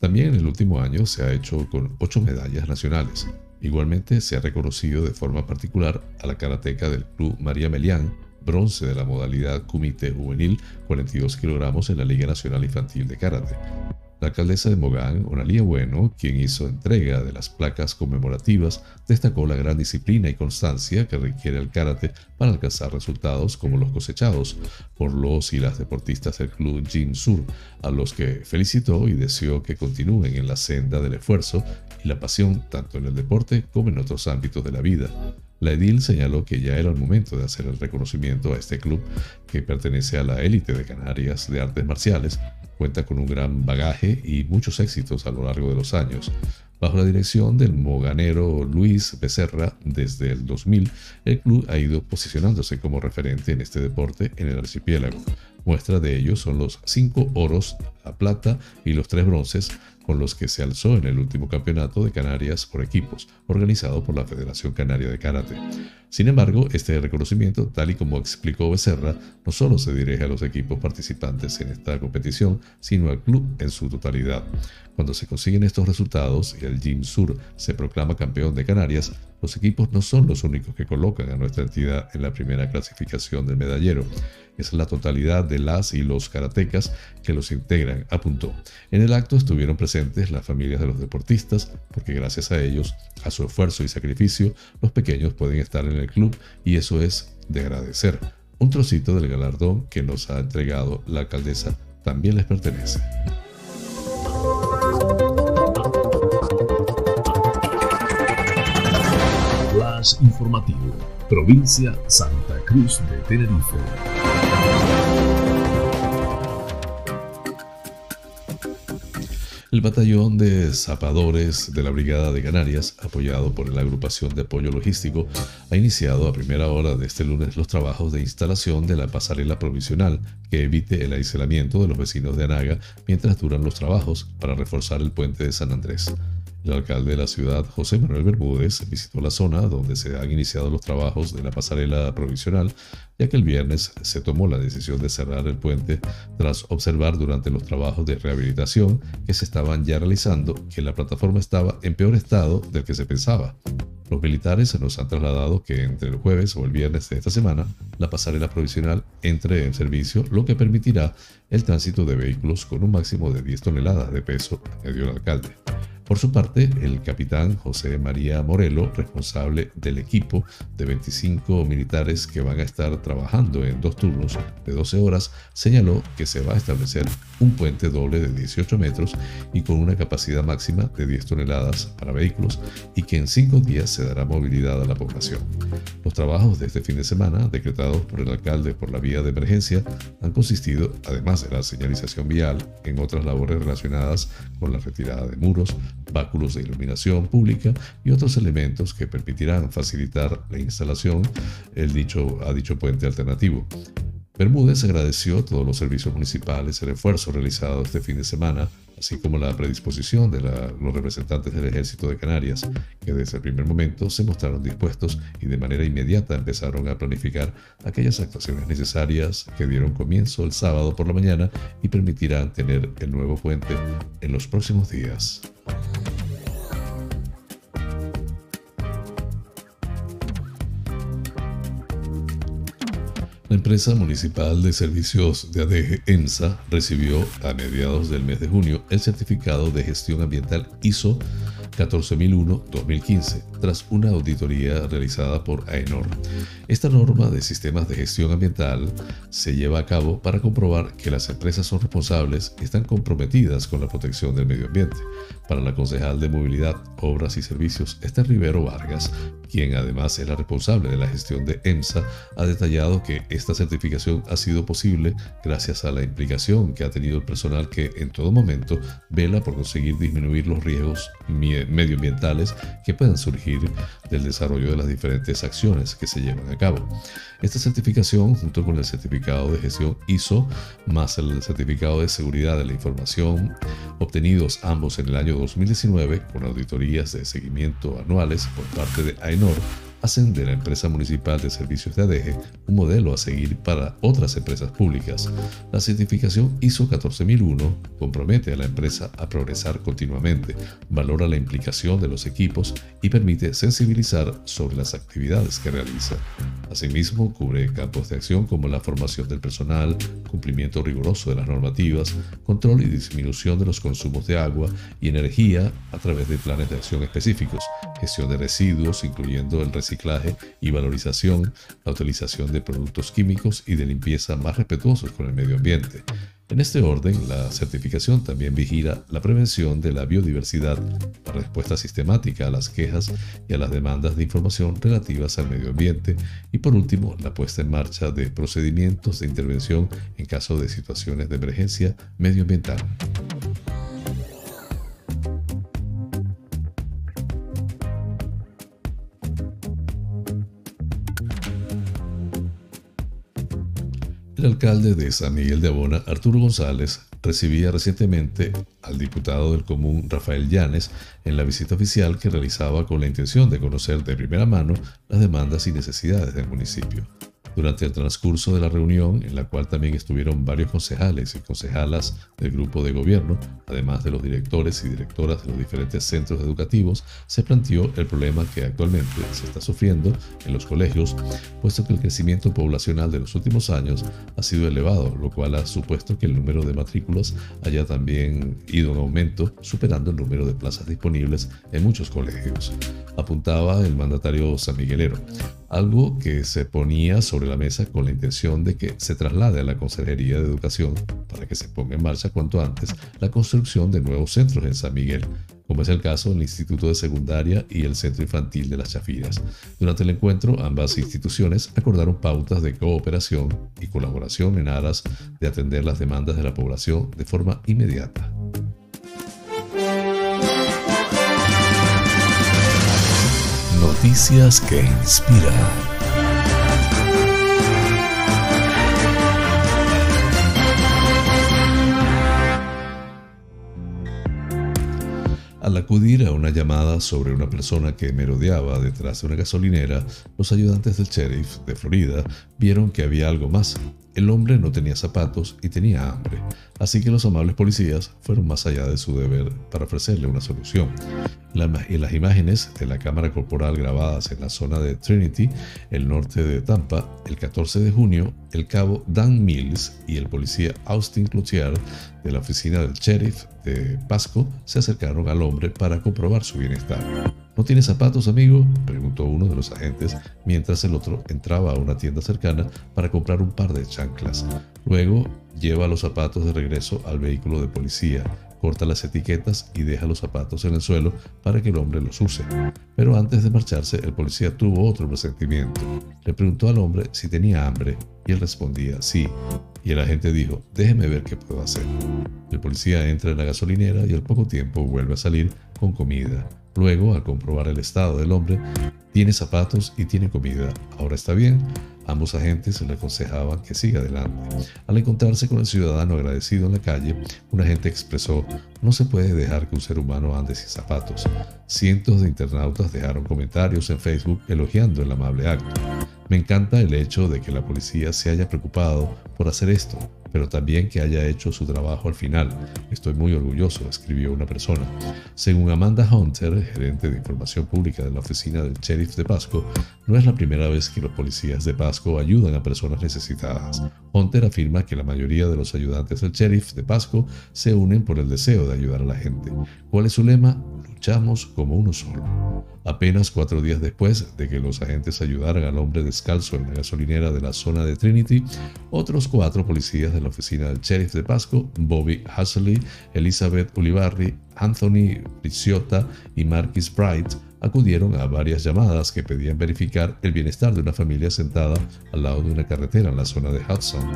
También en el último año se ha hecho con ocho medallas nacionales. Igualmente se ha reconocido de forma particular a la karateca del club María Melián, bronce de la modalidad Kumite Juvenil 42 kilogramos en la Liga Nacional Infantil de Karate. La alcaldesa de Mogán, Onalía Bueno, quien hizo entrega de las placas conmemorativas, destacó la gran disciplina y constancia que requiere el karate para alcanzar resultados como los cosechados por los y las deportistas del club Jin Sur, a los que felicitó y deseó que continúen en la senda del esfuerzo y la pasión tanto en el deporte como en otros ámbitos de la vida. La edil señaló que ya era el momento de hacer el reconocimiento a este club que pertenece a la élite de Canarias de artes marciales Cuenta con un gran bagaje y muchos éxitos a lo largo de los años. Bajo la dirección del moganero Luis Becerra, desde el 2000, el club ha ido posicionándose como referente en este deporte en el archipiélago. Muestra de ello son los cinco oros, la plata y los tres bronces con los que se alzó en el último campeonato de Canarias por equipos, organizado por la Federación Canaria de Karate. Sin embargo, este reconocimiento, tal y como explicó Becerra, no solo se dirige a los equipos participantes en esta competición, sino al club en su totalidad. Cuando se consiguen estos resultados y el Gym Sur se proclama campeón de Canarias, los equipos no son los únicos que colocan a nuestra entidad en la primera clasificación del medallero. Es la totalidad de las y los karatecas que los integran, apuntó. En el acto estuvieron presentes las familias de los deportistas, porque gracias a ellos, a su esfuerzo y sacrificio, los pequeños pueden estar en el club y eso es de agradecer. un trocito del galardón que nos ha entregado la alcaldesa también les pertenece. Informativo, provincia Santa Cruz de Tenerife. El batallón de zapadores de la Brigada de Canarias, apoyado por la agrupación de apoyo logístico, ha iniciado a primera hora de este lunes los trabajos de instalación de la pasarela provisional que evite el aislamiento de los vecinos de Anaga mientras duran los trabajos para reforzar el puente de San Andrés. El alcalde de la ciudad, José Manuel Bermúdez, visitó la zona donde se han iniciado los trabajos de la pasarela provisional, ya que el viernes se tomó la decisión de cerrar el puente tras observar durante los trabajos de rehabilitación que se estaban ya realizando que la plataforma estaba en peor estado del que se pensaba. Los militares nos han trasladado que entre el jueves o el viernes de esta semana la pasarela provisional entre en servicio, lo que permitirá el tránsito de vehículos con un máximo de 10 toneladas de peso, añadió el alcalde. Por su parte, el capitán José María Morelo, responsable del equipo de 25 militares que van a estar trabajando en dos turnos de 12 horas, señaló que se va a establecer un puente doble de 18 metros y con una capacidad máxima de 10 toneladas para vehículos y que en cinco días se dará movilidad a la población. Los trabajos de este fin de semana, decretados por el alcalde por la vía de emergencia, han consistido, además de la señalización vial, en otras labores relacionadas con la retirada de muros, báculos de iluminación pública y otros elementos que permitirán facilitar la instalación el dicho, a dicho puente alternativo. Bermúdez agradeció todos los servicios municipales el esfuerzo realizado este fin de semana, así como la predisposición de los representantes del Ejército de Canarias, que desde el primer momento se mostraron dispuestos y de manera inmediata empezaron a planificar aquellas actuaciones necesarias que dieron comienzo el sábado por la mañana y permitirán tener el nuevo puente en los próximos días. La empresa municipal de servicios de ADG EMSA recibió a mediados del mes de junio el certificado de gestión ambiental ISO 14001-2015 tras una auditoría realizada por AENOR. Esta norma de sistemas de gestión ambiental se lleva a cabo para comprobar que las empresas son responsables y están comprometidas con la protección del medio ambiente. Para la concejal de Movilidad, Obras y Servicios, Esther Rivero Vargas, quien además es la responsable de la gestión de EMSA, ha detallado que esta certificación ha sido posible gracias a la implicación que ha tenido el personal que en todo momento vela por conseguir disminuir los riesgos medioambientales que puedan surgir del desarrollo de las diferentes acciones que se llevan a cabo. Esta certificación, junto con el certificado de gestión ISO, más el certificado de seguridad de la información, obtenidos ambos en el año 2019 con auditorías de seguimiento anuales por parte de AENOR, hacen de la empresa municipal de servicios de ADG un modelo a seguir para otras empresas públicas. La certificación ISO 14001 compromete a la empresa a progresar continuamente, valora la implicación de los equipos y permite sensibilizar sobre las actividades que realiza. Asimismo, cubre campos de acción como la formación del personal, cumplimiento riguroso de las normativas, control y disminución de los consumos de agua y energía a través de planes de acción específicos, gestión de residuos, incluyendo el reciclaje y valorización, la utilización de productos químicos y de limpieza más respetuosos con el medio ambiente. En este orden, la certificación también vigila la prevención de la biodiversidad, la respuesta sistemática a las quejas y a las demandas de información relativas al medio ambiente y por último, la puesta en marcha de procedimientos de intervención en caso de situaciones de emergencia medioambiental. El alcalde de San Miguel de Abona, Arturo González, recibía recientemente al diputado del común Rafael Llanes en la visita oficial que realizaba con la intención de conocer de primera mano las demandas y necesidades del municipio. Durante el transcurso de la reunión, en la cual también estuvieron varios concejales y concejalas del grupo de gobierno, además de los directores y directoras de los diferentes centros educativos, se planteó el problema que actualmente se está sufriendo en los colegios, puesto que el crecimiento poblacional de los últimos años ha sido elevado, lo cual ha supuesto que el número de matrículas haya también ido en aumento, superando el número de plazas disponibles en muchos colegios. Apuntaba el mandatario sanmiguelero. Algo que se ponía sobre la mesa con la intención de que se traslade a la Consejería de Educación para que se ponga en marcha cuanto antes la construcción de nuevos centros en San Miguel, como es el caso del Instituto de Secundaria y el Centro Infantil de las Chafiras. Durante el encuentro, ambas instituciones acordaron pautas de cooperación y colaboración en aras de atender las demandas de la población de forma inmediata. Noticias que inspiran. Al acudir a una llamada sobre una persona que merodeaba detrás de una gasolinera, los ayudantes del sheriff de Florida vieron que había algo más. El hombre no tenía zapatos y tenía hambre, así que los amables policías fueron más allá de su deber para ofrecerle una solución. en las imágenes de la cámara corporal grabadas en la zona de Trinity, el norte de Tampa, el 14 de junio, el cabo Dan Mills y el policía Austin Cloutier de la oficina del sheriff de Pasco se acercaron al hombre para comprobar su bienestar. ¿No tiene zapatos, amigo? preguntó uno de los agentes mientras el otro entraba a una tienda cercana para comprar un par de chanclas. Luego lleva los zapatos de regreso al vehículo de policía, corta las etiquetas y deja los zapatos en el suelo para que el hombre los use. Pero antes de marcharse, el policía tuvo otro presentimiento. Le preguntó al hombre si tenía hambre y él respondía sí. Y el agente dijo, déjeme ver qué puedo hacer. El policía entra en la gasolinera y al poco tiempo vuelve a salir con comida. Luego, al comprobar el estado del hombre, tiene zapatos y tiene comida. Ahora está bien. Ambos agentes le aconsejaban que siga adelante. Al encontrarse con el ciudadano agradecido en la calle, un agente expresó, no se puede dejar que un ser humano ande sin zapatos. Cientos de internautas dejaron comentarios en Facebook elogiando el amable acto. Me encanta el hecho de que la policía se haya preocupado por hacer esto pero también que haya hecho su trabajo al final. Estoy muy orgulloso, escribió una persona. Según Amanda Hunter, gerente de información pública de la oficina del sheriff de Pasco, no es la primera vez que los policías de Pasco ayudan a personas necesitadas. Hunter afirma que la mayoría de los ayudantes del sheriff de Pasco se unen por el deseo de ayudar a la gente. ¿Cuál es su lema? Luchamos como uno solo. Apenas cuatro días después de que los agentes ayudaran al hombre descalzo en la gasolinera de la zona de Trinity, otros cuatro policías de la oficina del sheriff de Pasco, Bobby Hasley, Elizabeth Ulibarri, Anthony Ricciotta y Marquis Bright, acudieron a varias llamadas que pedían verificar el bienestar de una familia sentada al lado de una carretera en la zona de Hudson.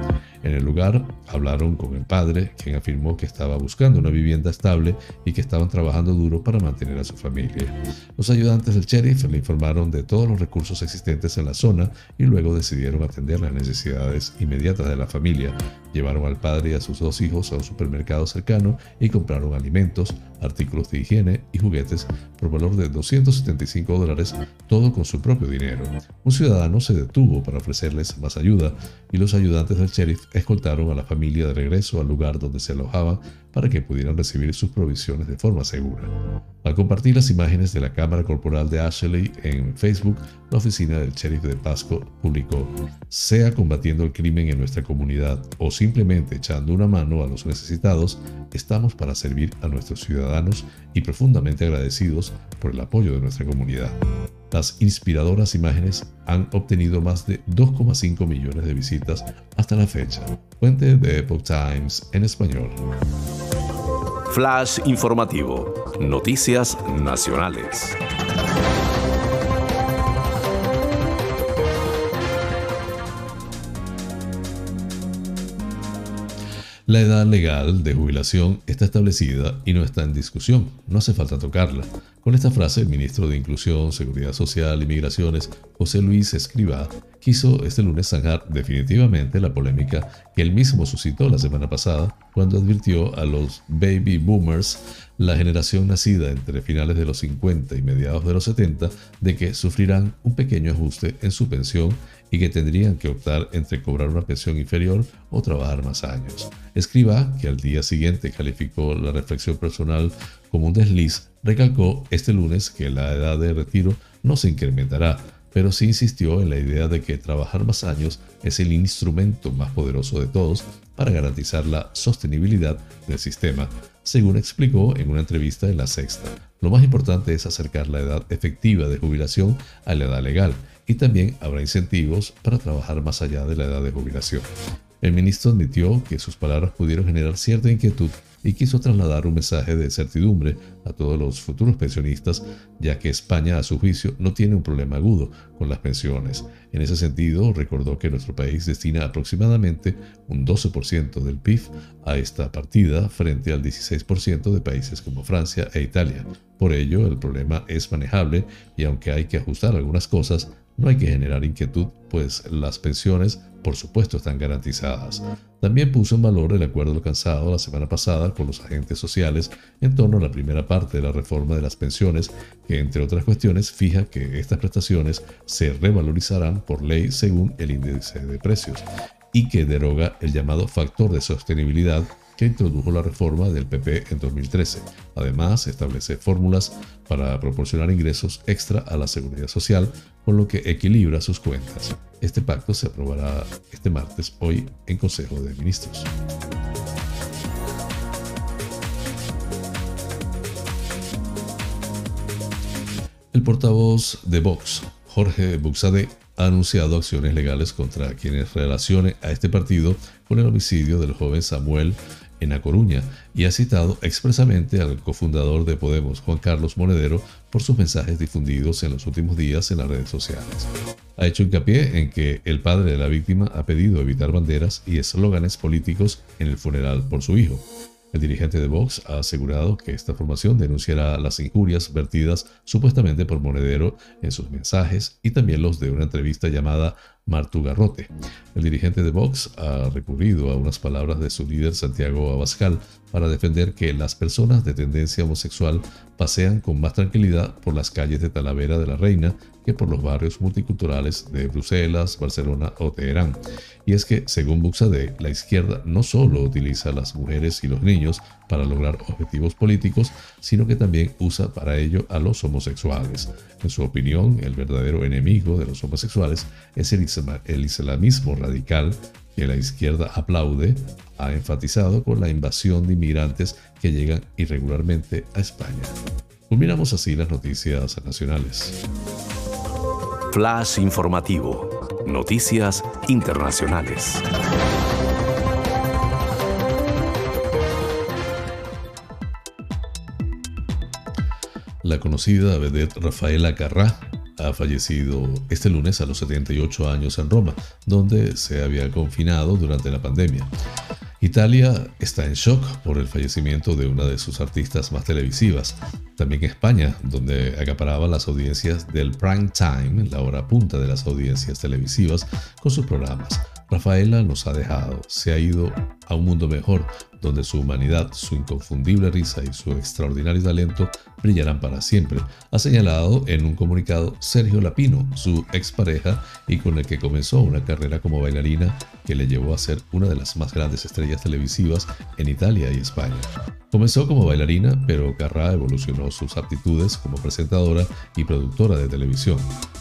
En el lugar hablaron con el padre, quien afirmó que estaba buscando una vivienda estable y que estaban trabajando duro para mantener a su familia. Los ayudantes del sheriff le informaron de todos los recursos existentes en la zona y luego decidieron atender las necesidades inmediatas de la familia. Llevaron al padre y a sus dos hijos a un supermercado cercano y compraron alimentos, artículos de higiene y juguetes por valor de 275 dólares, todo con su propio dinero. Un ciudadano se detuvo para ofrecerles más ayuda y los ayudantes del sheriff escoltaron a la familia de regreso al lugar donde se alojaban para que pudieran recibir sus provisiones de forma segura. Al compartir las imágenes de la cámara corporal de Ashley en Facebook, la oficina del sheriff de Pasco publicó, sea combatiendo el crimen en nuestra comunidad o simplemente echando una mano a los necesitados, estamos para servir a nuestros ciudadanos y profundamente agradecidos por el apoyo de nuestra comunidad. Las inspiradoras imágenes han obtenido más de 2,5 millones de visitas hasta la fecha. Fuente de Epoch Times en español. Flash informativo. Noticias nacionales. La edad legal de jubilación está establecida y no está en discusión, no hace falta tocarla. Con esta frase, el ministro de Inclusión, Seguridad Social y Migraciones, José Luis Escribá, quiso este lunes zanjar definitivamente la polémica que él mismo suscitó la semana pasada cuando advirtió a los baby boomers, la generación nacida entre finales de los 50 y mediados de los 70, de que sufrirán un pequeño ajuste en su pensión y que tendrían que optar entre cobrar una pensión inferior o trabajar más años. Escriba, que al día siguiente calificó la reflexión personal como un desliz, recalcó este lunes que la edad de retiro no se incrementará, pero sí insistió en la idea de que trabajar más años es el instrumento más poderoso de todos para garantizar la sostenibilidad del sistema, según explicó en una entrevista en La Sexta. Lo más importante es acercar la edad efectiva de jubilación a la edad legal y también habrá incentivos para trabajar más allá de la edad de jubilación. El ministro admitió que sus palabras pudieron generar cierta inquietud y quiso trasladar un mensaje de certidumbre a todos los futuros pensionistas, ya que España, a su juicio, no tiene un problema agudo con las pensiones. En ese sentido, recordó que nuestro país destina aproximadamente un 12% del PIB a esta partida frente al 16% de países como Francia e Italia. Por ello, el problema es manejable y aunque hay que ajustar algunas cosas, no hay que generar inquietud, pues las pensiones, por supuesto, están garantizadas. También puso en valor el acuerdo alcanzado la semana pasada con los agentes sociales en torno a la primera parte de la reforma de las pensiones, que entre otras cuestiones fija que estas prestaciones se revalorizarán por ley según el índice de precios y que deroga el llamado factor de sostenibilidad que introdujo la reforma del PP en 2013. Además, establece fórmulas para proporcionar ingresos extra a la seguridad social, con lo que equilibra sus cuentas. Este pacto se aprobará este martes, hoy, en Consejo de Ministros. El portavoz de Vox, Jorge Buxade, ha anunciado acciones legales contra quienes relacionen a este partido con el homicidio del joven Samuel en A Coruña y ha citado expresamente al cofundador de Podemos, Juan Carlos Monedero, por sus mensajes difundidos en los últimos días en las redes sociales. Ha hecho hincapié en que el padre de la víctima ha pedido evitar banderas y eslóganes políticos en el funeral por su hijo. El dirigente de Vox ha asegurado que esta formación denunciará las injurias vertidas supuestamente por Monedero en sus mensajes y también los de una entrevista llamada Martu Garrote. El dirigente de Vox ha recurrido a unas palabras de su líder Santiago Abascal para defender que las personas de tendencia homosexual pasean con más tranquilidad por las calles de Talavera de la Reina que por los barrios multiculturales de Bruselas, Barcelona o Teherán. Y es que, según Buxade, la izquierda no solo utiliza a las mujeres y los niños para lograr objetivos políticos, sino que también usa para ello a los homosexuales. En su opinión, el verdadero enemigo de los homosexuales es el islamismo radical que la izquierda aplaude, ha enfatizado con la invasión de inmigrantes que llegan irregularmente a España. Culminamos así las noticias nacionales. Flash informativo. Noticias internacionales. La conocida vedette Rafaela Carrá ha fallecido este lunes a los 78 años en Roma, donde se había confinado durante la pandemia. Italia está en shock por el fallecimiento de una de sus artistas más televisivas. También España, donde acaparaba las audiencias del prime time, la hora punta de las audiencias televisivas, con sus programas. Rafaela nos ha dejado, se ha ido a un mundo mejor, donde su humanidad, su inconfundible risa y su extraordinario talento brillarán para siempre, ha señalado en un comunicado Sergio Lapino, su expareja y con el que comenzó una carrera como bailarina que le llevó a ser una de las más grandes estrellas televisivas en Italia y España. Comenzó como bailarina, pero Carrá evolucionó sus aptitudes como presentadora y productora de televisión.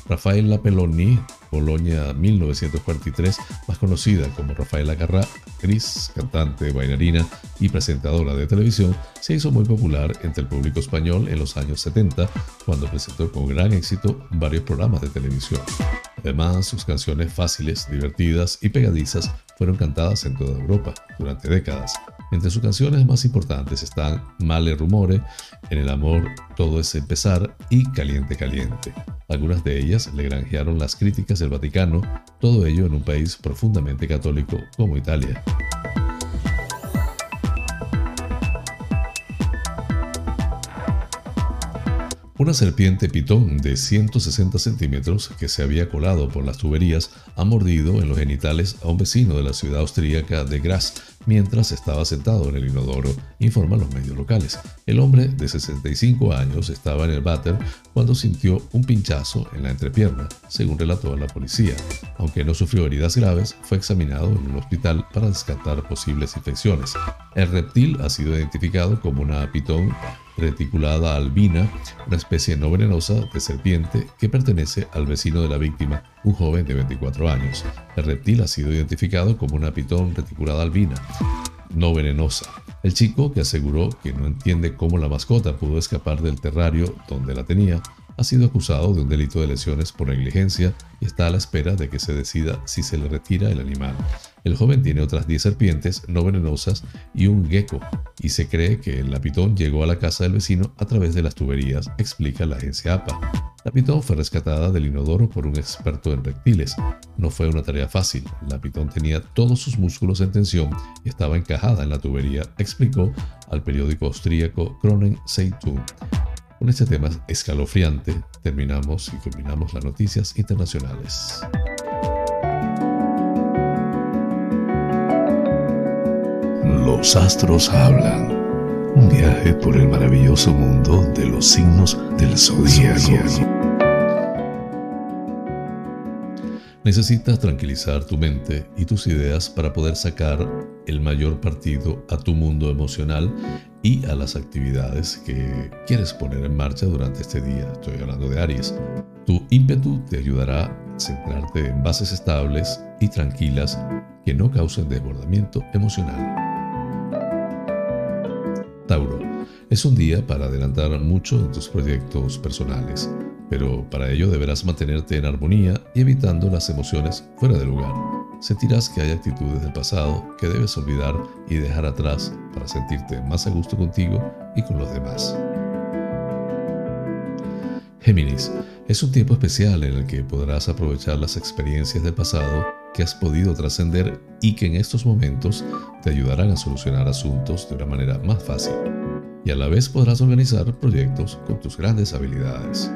Rafaela Peloni, Bolonia 1943, más conocida como Rafaela Carrá, actriz, cantante, bailarina y presentadora de televisión, se hizo muy popular entre el público español en los años 70, cuando presentó con gran éxito varios programas de televisión. Además, sus canciones fáciles, divertidas y pegadizas fueron cantadas en toda Europa durante décadas. Entre sus canciones más importantes están Male Rumore, En el amor todo es empezar y Caliente Caliente. Algunas de ellas le granjearon las críticas del Vaticano, todo ello en un país profundamente católico como Italia. Una serpiente pitón de 160 centímetros que se había colado por las tuberías ha mordido en los genitales a un vecino de la ciudad austríaca de Graz mientras estaba sentado en el inodoro, informan los medios locales. El hombre de 65 años estaba en el váter cuando sintió un pinchazo en la entrepierna, según relató la policía. Aunque no sufrió heridas graves, fue examinado en un hospital para descartar posibles infecciones. El reptil ha sido identificado como una pitón reticulada albina, una especie no venenosa de serpiente que pertenece al vecino de la víctima, un joven de 24 años. El reptil ha sido identificado como una pitón reticulada albina, no venenosa. El chico, que aseguró que no entiende cómo la mascota pudo escapar del terrario donde la tenía, ha sido acusado de un delito de lesiones por negligencia y está a la espera de que se decida si se le retira el animal. El joven tiene otras 10 serpientes no venenosas y un gecko, y se cree que el lapitón llegó a la casa del vecino a través de las tuberías, explica la agencia APA. La pitón fue rescatada del inodoro por un experto en reptiles. No fue una tarea fácil. La pitón tenía todos sus músculos en tensión y estaba encajada en la tubería, explicó al periódico austríaco Kronen Zeitung. Con este tema escalofriante terminamos y culminamos las noticias internacionales. Los astros hablan. Un viaje por el maravilloso mundo de los signos del zodiaco. Necesitas tranquilizar tu mente y tus ideas para poder sacar el mayor partido a tu mundo emocional y a las actividades que quieres poner en marcha durante este día. Estoy hablando de Aries. Tu ímpetu te ayudará a centrarte en bases estables y tranquilas que no causen desbordamiento emocional. Tauro. Es un día para adelantar mucho en tus proyectos personales, pero para ello deberás mantenerte en armonía y evitando las emociones fuera de lugar. Sentirás que hay actitudes del pasado que debes olvidar y dejar atrás para sentirte más a gusto contigo y con los demás. Géminis, es un tiempo especial en el que podrás aprovechar las experiencias del pasado que has podido trascender y que en estos momentos te ayudarán a solucionar asuntos de una manera más fácil. Y a la vez podrás organizar proyectos con tus grandes habilidades.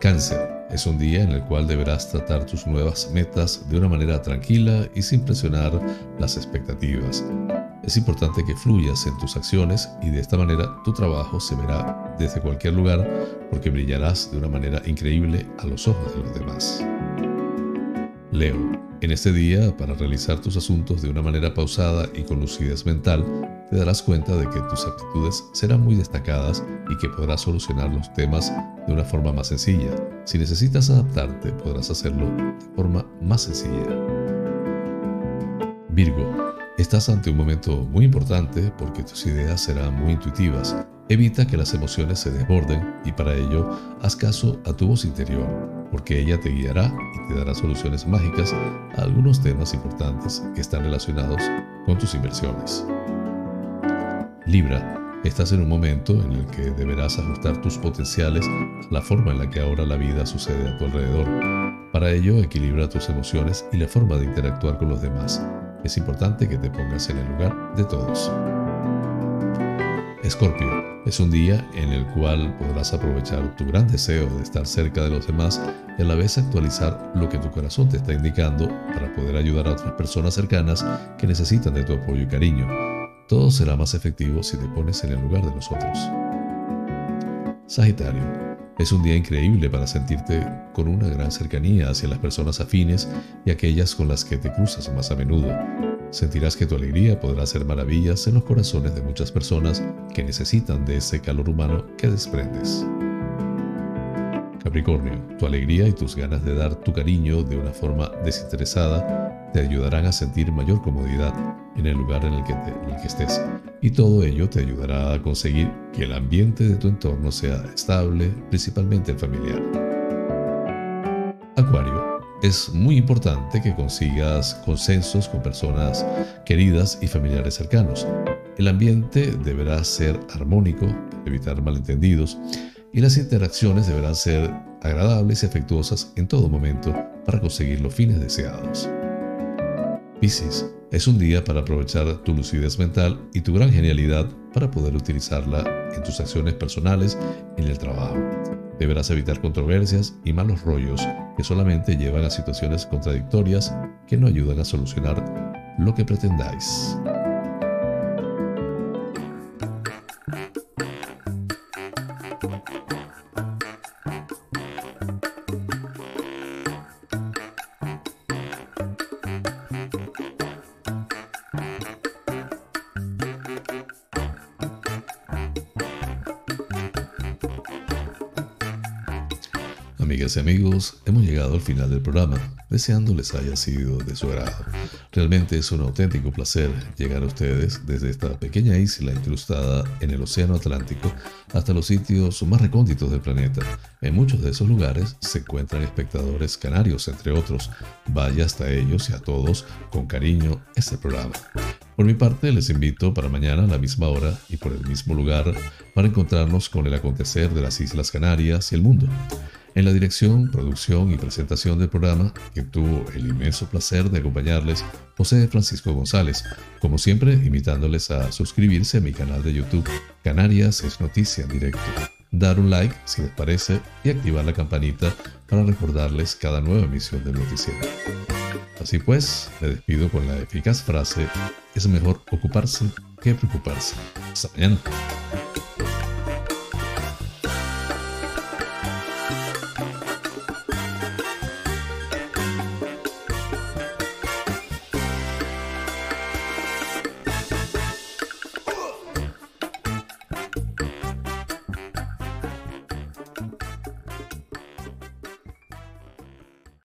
Cáncer. Es un día en el cual deberás tratar tus nuevas metas de una manera tranquila y sin presionar las expectativas. Es importante que fluyas en tus acciones y de esta manera tu trabajo se verá desde cualquier lugar porque brillarás de una manera increíble a los ojos de los demás. Leo, en este día, para realizar tus asuntos de una manera pausada y con lucidez mental, te darás cuenta de que tus aptitudes serán muy destacadas y que podrás solucionar los temas de una forma más sencilla. Si necesitas adaptarte, podrás hacerlo de forma más sencilla. Virgo, estás ante un momento muy importante porque tus ideas serán muy intuitivas. Evita que las emociones se desborden y para ello haz caso a tu voz interior porque ella te guiará y te dará soluciones mágicas a algunos temas importantes que están relacionados con tus inversiones. Libra, estás en un momento en el que deberás ajustar tus potenciales a la forma en la que ahora la vida sucede a tu alrededor. Para ello, equilibra tus emociones y la forma de interactuar con los demás. Es importante que te pongas en el lugar de todos. Escorpio, es un día en el cual podrás aprovechar tu gran deseo de estar cerca de los demás y a la vez actualizar lo que tu corazón te está indicando para poder ayudar a otras personas cercanas que necesitan de tu apoyo y cariño. Todo será más efectivo si te pones en el lugar de los otros. Sagitario, es un día increíble para sentirte con una gran cercanía hacia las personas afines y aquellas con las que te cruzas más a menudo. Sentirás que tu alegría podrá hacer maravillas en los corazones de muchas personas que necesitan de ese calor humano que desprendes. Capricornio, tu alegría y tus ganas de dar tu cariño de una forma desinteresada te ayudarán a sentir mayor comodidad en el lugar en el que, que estés y todo ello te ayudará a conseguir que el ambiente de tu entorno sea estable, principalmente el familiar. Acuario, es muy importante que consigas consensos con personas queridas y familiares cercanos. El ambiente deberá ser armónico, evitar malentendidos, y las interacciones deberán ser agradables y afectuosas en todo momento para conseguir los fines deseados. Piscis, es un día para aprovechar tu lucidez mental y tu gran genialidad para poder utilizarla en tus acciones personales y en el trabajo. Deberás evitar controversias y malos rollos que solamente llevan a situaciones contradictorias que no ayudan a solucionar lo que pretendáis. Amigos, hemos llegado al final del programa, deseando les haya sido de su agrado. Realmente es un auténtico placer llegar a ustedes desde esta pequeña isla incrustada en el Océano Atlántico hasta los sitios más recónditos del planeta. En muchos de esos lugares se encuentran espectadores canarios, entre otros. Vaya hasta ellos y a todos con cariño este programa. Por mi parte, les invito para mañana a la misma hora y por el mismo lugar para encontrarnos con el acontecer de las Islas Canarias y el mundo. En la dirección, producción y presentación del programa, que tuvo el inmenso placer de acompañarles, José Francisco González, como siempre invitándoles a suscribirse a mi canal de YouTube, Canarias es Noticia en Directo, dar un like si les parece y activar la campanita para recordarles cada nueva emisión del noticiero. Así pues, me despido con la eficaz frase, es mejor ocuparse que preocuparse. Hasta mañana.